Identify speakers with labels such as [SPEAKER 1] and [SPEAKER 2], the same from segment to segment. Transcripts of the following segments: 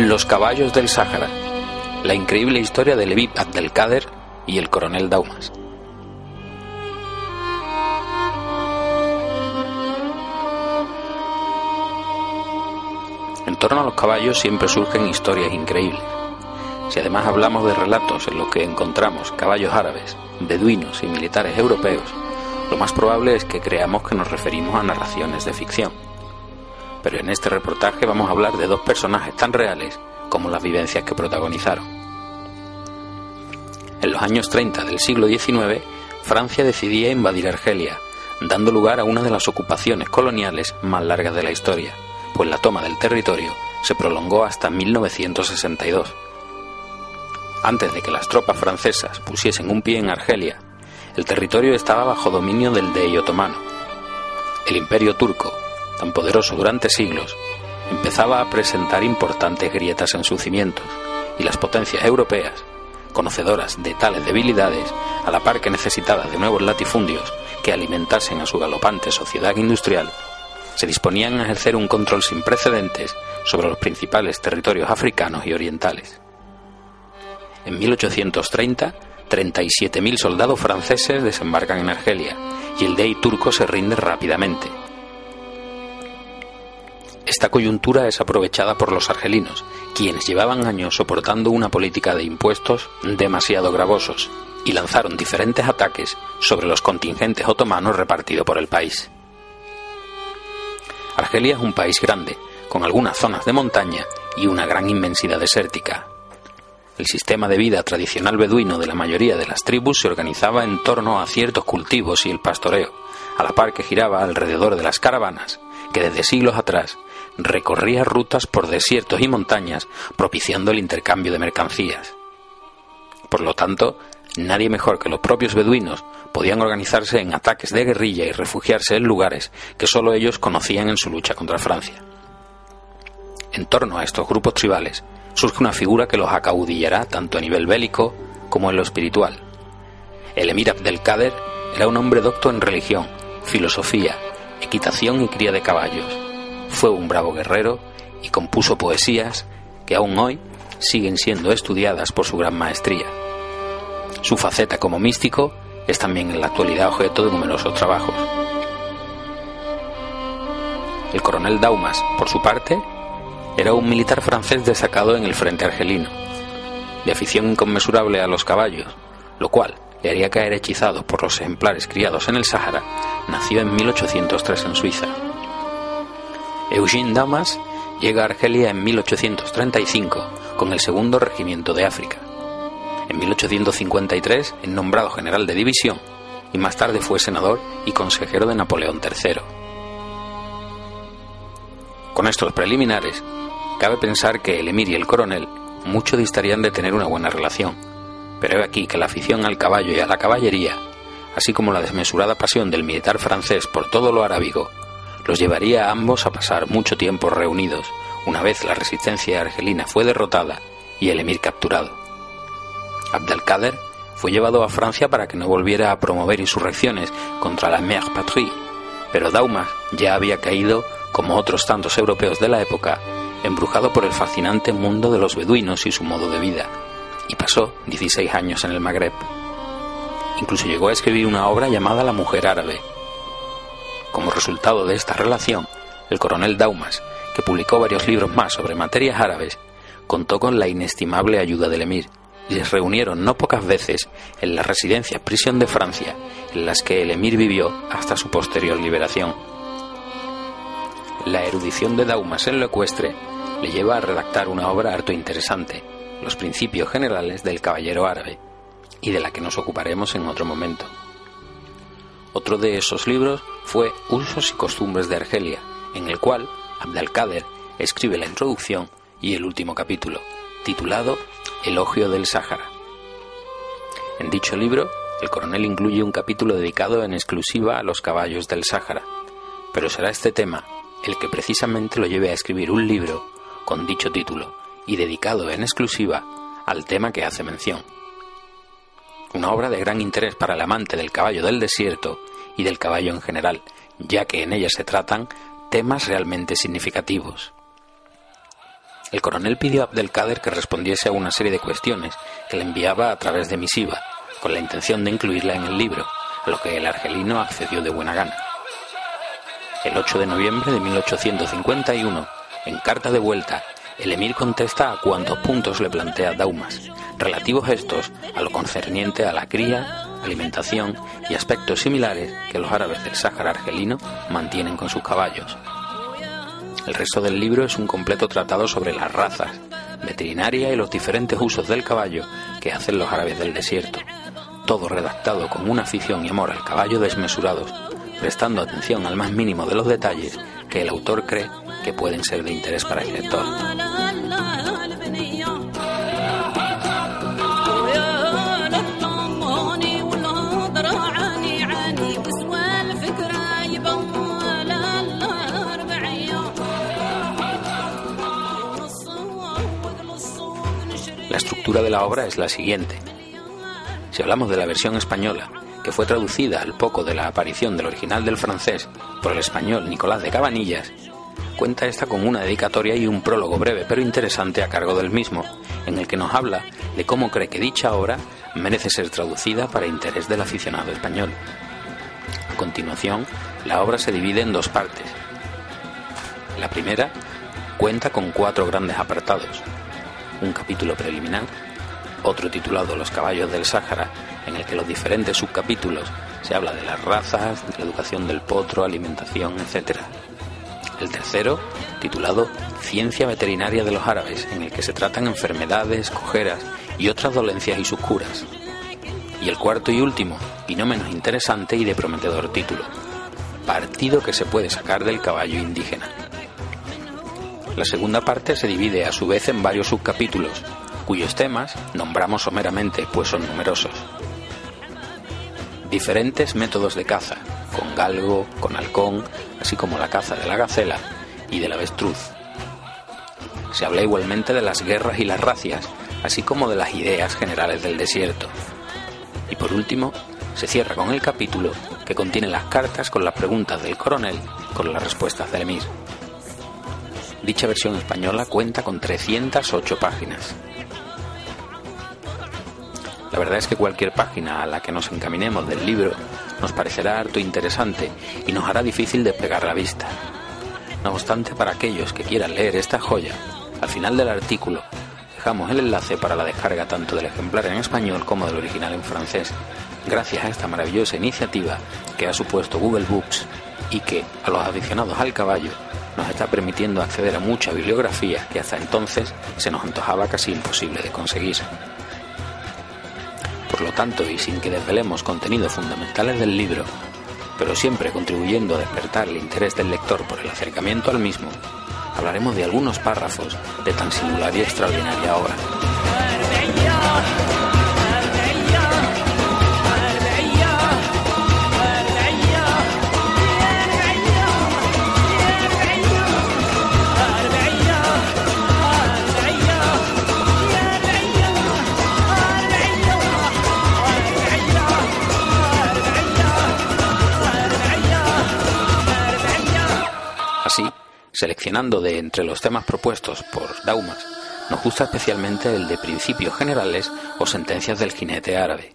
[SPEAKER 1] Los caballos del Sáhara, la increíble historia de Levi Abdelkader y el coronel Daumas. En torno a los caballos siempre surgen historias increíbles. Si además hablamos de relatos en los que encontramos caballos árabes, beduinos y militares europeos, lo más probable es que creamos que nos referimos a narraciones de ficción. Pero en este reportaje vamos a hablar de dos personajes tan reales como las vivencias que protagonizaron. En los años 30 del siglo XIX, Francia decidía invadir Argelia, dando lugar a una de las ocupaciones coloniales más largas de la historia, pues la toma del territorio se prolongó hasta 1962. Antes de que las tropas francesas pusiesen un pie en Argelia, el territorio estaba bajo dominio del Dey otomano. El imperio turco, tan poderoso durante siglos, empezaba a presentar importantes grietas en sus cimientos, y las potencias europeas, conocedoras de tales debilidades, a la par que necesitadas de nuevos latifundios que alimentasen a su galopante sociedad industrial, se disponían a ejercer un control sin precedentes sobre los principales territorios africanos y orientales. En 1830, 37.000 soldados franceses desembarcan en Argelia y el Dey turco se rinde rápidamente. Esta coyuntura es aprovechada por los argelinos, quienes llevaban años soportando una política de impuestos demasiado gravosos y lanzaron diferentes ataques sobre los contingentes otomanos repartidos por el país. Argelia es un país grande, con algunas zonas de montaña y una gran inmensidad desértica, el sistema de vida tradicional beduino de la mayoría de las tribus se organizaba en torno a ciertos cultivos y el pastoreo, a la par que giraba alrededor de las caravanas, que desde siglos atrás recorría rutas por desiertos y montañas, propiciando el intercambio de mercancías. Por lo tanto, nadie mejor que los propios beduinos podían organizarse en ataques de guerrilla y refugiarse en lugares que solo ellos conocían en su lucha contra Francia. En torno a estos grupos tribales surge una figura que los acaudillará tanto a nivel bélico como en lo espiritual. El emir Abdelkader era un hombre docto en religión, filosofía, equitación y cría de caballos. Fue un bravo guerrero y compuso poesías que aún hoy siguen siendo estudiadas por su gran maestría. Su faceta como místico es también en la actualidad objeto de numerosos trabajos. El coronel Daumas, por su parte, era un militar francés destacado en el frente argelino, de afición inconmensurable a los caballos, lo cual le haría caer hechizado por los ejemplares criados en el Sáhara, nació en 1803 en Suiza. Eugene Damas llega a Argelia en 1835 con el segundo regimiento de África. En 1853 es nombrado general de división y más tarde fue senador y consejero de Napoleón III. Con estos preliminares, Cabe pensar que el emir y el coronel mucho distarían de tener una buena relación, pero he aquí que la afición al caballo y a la caballería, así como la desmesurada pasión del militar francés por todo lo arábigo, los llevaría a ambos a pasar mucho tiempo reunidos una vez la resistencia argelina fue derrotada y el emir capturado. Abdelkader fue llevado a Francia para que no volviera a promover insurrecciones contra la Mère Patrie, pero Daumas ya había caído, como otros tantos europeos de la época, embrujado por el fascinante mundo de los beduinos y su modo de vida, y pasó 16 años en el Magreb. Incluso llegó a escribir una obra llamada La mujer árabe. Como resultado de esta relación, el coronel Daumas, que publicó varios libros más sobre materias árabes, contó con la inestimable ayuda del emir, y les reunieron no pocas veces en la residencia prisión de Francia, en las que el emir vivió hasta su posterior liberación. La erudición de Daumas en lo ecuestre le lleva a redactar una obra harto interesante, Los principios generales del caballero árabe, y de la que nos ocuparemos en otro momento. Otro de esos libros fue Usos y costumbres de Argelia, en el cual Abdelkader escribe la introducción y el último capítulo, titulado Elogio del Sáhara. En dicho libro, el coronel incluye un capítulo dedicado en exclusiva a los caballos del Sáhara, pero será este tema el que precisamente lo lleve a escribir un libro con dicho título y dedicado en exclusiva al tema que hace mención. Una obra de gran interés para el amante del caballo del desierto y del caballo en general, ya que en ella se tratan temas realmente significativos. El coronel pidió a Abdelkader que respondiese a una serie de cuestiones que le enviaba a través de misiva, con la intención de incluirla en el libro, a lo que el argelino accedió de buena gana. El 8 de noviembre de 1851, en carta de vuelta, el emir contesta a cuantos puntos le plantea Daumas, relativos estos a lo concerniente a la cría, alimentación y aspectos similares que los árabes del Sáhara argelino mantienen con sus caballos. El resto del libro es un completo tratado sobre las razas, veterinaria y los diferentes usos del caballo que hacen los árabes del desierto, todo redactado con una afición y amor al caballo desmesurados, prestando atención al más mínimo de los detalles que el autor cree que pueden ser de interés para el lector. Estructura de la obra es la siguiente. Si hablamos de la versión española, que fue traducida al poco de la aparición del original del francés por el español Nicolás de Cabanillas, cuenta esta con una dedicatoria y un prólogo breve pero interesante a cargo del mismo, en el que nos habla de cómo cree que dicha obra merece ser traducida para interés del aficionado español. A continuación, la obra se divide en dos partes. La primera cuenta con cuatro grandes apartados, un capítulo preliminar, otro titulado Los caballos del Sáhara, en el que los diferentes subcapítulos se habla de las razas, de la educación del potro, alimentación, etc. El tercero, titulado Ciencia veterinaria de los árabes, en el que se tratan enfermedades, cojeras y otras dolencias y sus curas. Y el cuarto y último, y no menos interesante y de prometedor título, Partido que se puede sacar del caballo indígena. La segunda parte se divide a su vez en varios subcapítulos, cuyos temas nombramos someramente, pues son numerosos. Diferentes métodos de caza, con galgo, con halcón, así como la caza de la gacela y del avestruz. Se habla igualmente de las guerras y las racias, así como de las ideas generales del desierto. Y por último, se cierra con el capítulo que contiene las cartas con las preguntas del coronel con las respuestas del emir. Dicha versión española cuenta con 308 páginas. La verdad es que cualquier página a la que nos encaminemos del libro nos parecerá harto interesante y nos hará difícil despegar la vista. No obstante, para aquellos que quieran leer esta joya, al final del artículo dejamos el enlace para la descarga tanto del ejemplar en español como del original en francés, gracias a esta maravillosa iniciativa que ha supuesto Google Books y que, a los aficionados al caballo, nos está permitiendo acceder a mucha bibliografía que hasta entonces se nos antojaba casi imposible de conseguir. Por lo tanto, y sin que desvelemos contenidos fundamentales del libro, pero siempre contribuyendo a despertar el interés del lector por el acercamiento al mismo, hablaremos de algunos párrafos de tan singular y extraordinaria obra. De entre los temas propuestos por Daumas, nos gusta especialmente el de principios generales o sentencias del jinete árabe.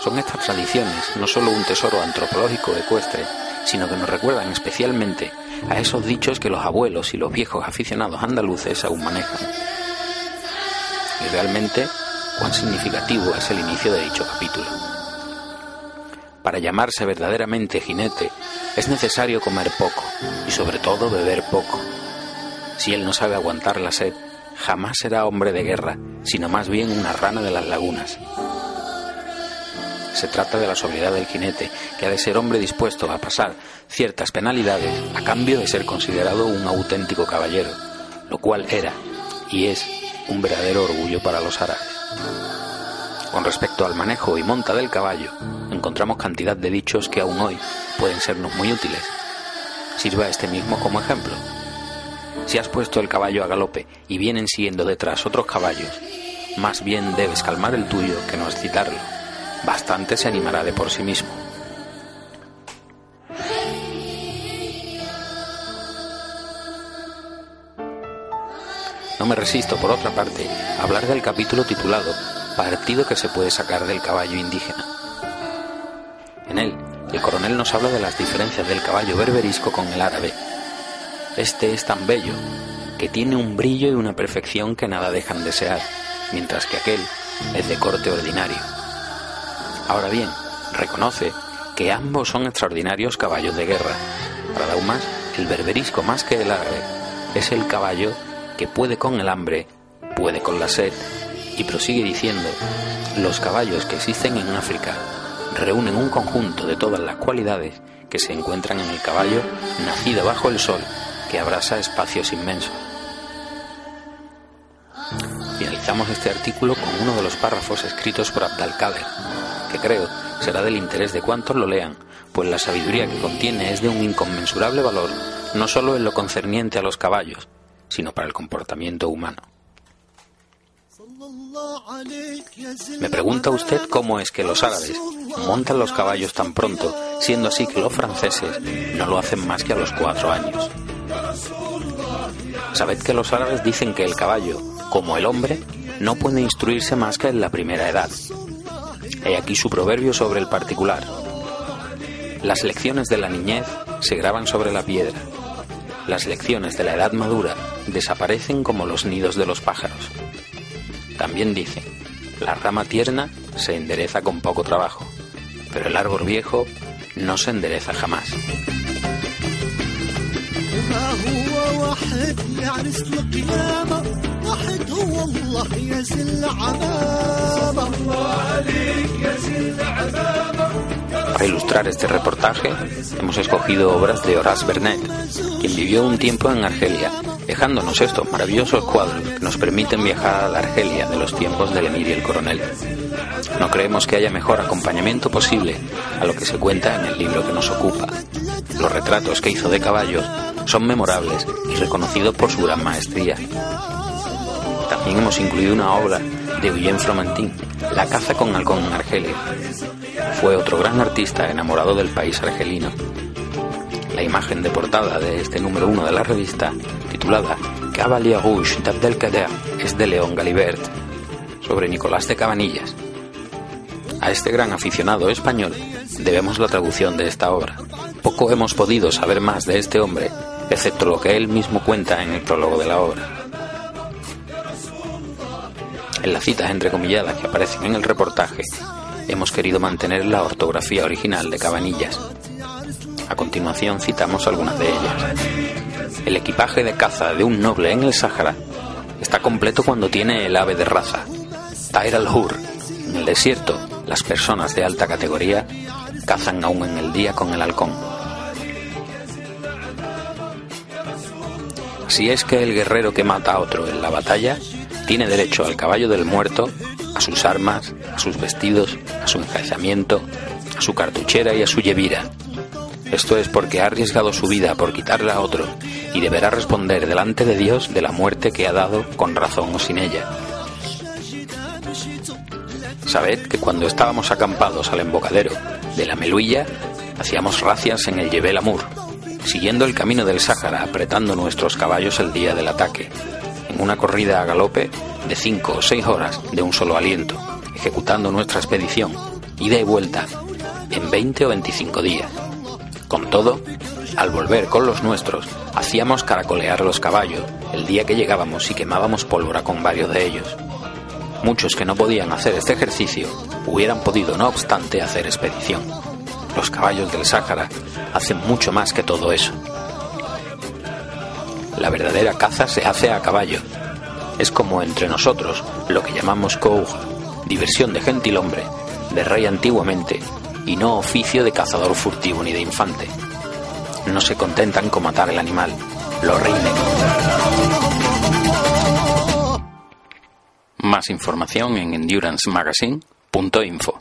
[SPEAKER 1] Son estas tradiciones no solo un tesoro antropológico ecuestre, sino que nos recuerdan especialmente a esos dichos que los abuelos y los viejos aficionados andaluces aún manejan. Y realmente, cuán significativo es el inicio de dicho capítulo. Para llamarse verdaderamente jinete es necesario comer poco y sobre todo beber poco. Si él no sabe aguantar la sed, jamás será hombre de guerra, sino más bien una rana de las lagunas. Se trata de la sobriedad del jinete, que ha de ser hombre dispuesto a pasar ciertas penalidades a cambio de ser considerado un auténtico caballero, lo cual era y es un verdadero orgullo para los árabes. Con respecto al manejo y monta del caballo, encontramos cantidad de dichos que aún hoy pueden sernos muy útiles. Sirva este mismo como ejemplo. Si has puesto el caballo a galope y vienen siguiendo detrás otros caballos, más bien debes calmar el tuyo que no excitarlo. Bastante se animará de por sí mismo. No me resisto, por otra parte, a hablar del capítulo titulado Partido que se puede sacar del caballo indígena. En él, el coronel nos habla de las diferencias del caballo berberisco con el árabe. Este es tan bello que tiene un brillo y una perfección que nada dejan desear, mientras que aquel es de corte ordinario. Ahora bien, reconoce que ambos son extraordinarios caballos de guerra. Para Daumas, el berberisco más que el árabe es el caballo que puede con el hambre, puede con la sed, y prosigue diciendo, los caballos que existen en África reúnen un conjunto de todas las cualidades que se encuentran en el caballo nacido bajo el sol que abrasa espacios inmensos. Finalizamos este artículo con uno de los párrafos escritos por Abdalkader, que creo será del interés de cuantos lo lean, pues la sabiduría que contiene es de un inconmensurable valor, no solo en lo concerniente a los caballos, sino para el comportamiento humano. Me pregunta usted cómo es que los árabes montan los caballos tan pronto, siendo así que los franceses no lo hacen más que a los cuatro años. Sabed que los árabes dicen que el caballo, como el hombre, no puede instruirse más que en la primera edad. He aquí su proverbio sobre el particular. Las lecciones de la niñez se graban sobre la piedra. Las lecciones de la edad madura desaparecen como los nidos de los pájaros. También dice, la rama tierna se endereza con poco trabajo, pero el árbol viejo no se endereza jamás. Para ilustrar este reportaje, hemos escogido obras de Horace Vernet, quien vivió un tiempo en Argelia, dejándonos estos maravillosos cuadros que nos permiten viajar a la Argelia de los tiempos del emir y el coronel. No creemos que haya mejor acompañamiento posible a lo que se cuenta en el libro que nos ocupa. Los retratos que hizo de caballos son memorables y reconocidos por su gran maestría. También hemos incluido una obra de Eugène Fromentin, La caza con halcón en Argelia. Fue otro gran artista enamorado del país argelino. La imagen de portada de este número uno de la revista, titulada Cavalier Rouge d'Abdelkader, es de León Galibert, sobre Nicolás de Cabanillas. A este gran aficionado español debemos la traducción de esta obra. Poco hemos podido saber más de este hombre, excepto lo que él mismo cuenta en el prólogo de la obra. En las citas entrecomilladas que aparecen en el reportaje, hemos querido mantener la ortografía original de Cabanillas. A continuación citamos algunas de ellas. El equipaje de caza de un noble en el Sáhara está completo cuando tiene el ave de raza. Tair al-Hur. En el desierto, las personas de alta categoría cazan aún en el día con el halcón. Si es que el guerrero que mata a otro en la batalla tiene derecho al caballo del muerto, a sus armas, a sus vestidos, a su enjaezamiento, a su cartuchera y a su yevira. Esto es porque ha arriesgado su vida por quitarla a otro y deberá responder delante de Dios de la muerte que ha dado con razón o sin ella. Sabed que cuando estábamos acampados al embocadero de la Meluilla, hacíamos racias en el Yebel Amur, siguiendo el camino del Sáhara, apretando nuestros caballos el día del ataque, una corrida a galope de cinco o seis horas de un solo aliento, ejecutando nuestra expedición, ida y vuelta, en 20 o 25 días. Con todo, al volver con los nuestros, hacíamos caracolear los caballos el día que llegábamos y quemábamos pólvora con varios de ellos. Muchos que no podían hacer este ejercicio hubieran podido, no obstante, hacer expedición. Los caballos del Sáhara hacen mucho más que todo eso. La verdadera caza se hace a caballo. Es como entre nosotros lo que llamamos cour, diversión de gentilhombre, de rey antiguamente, y no oficio de cazador furtivo ni de infante. No se contentan con matar el animal, lo rinden. Más información en endurancemagazine.info.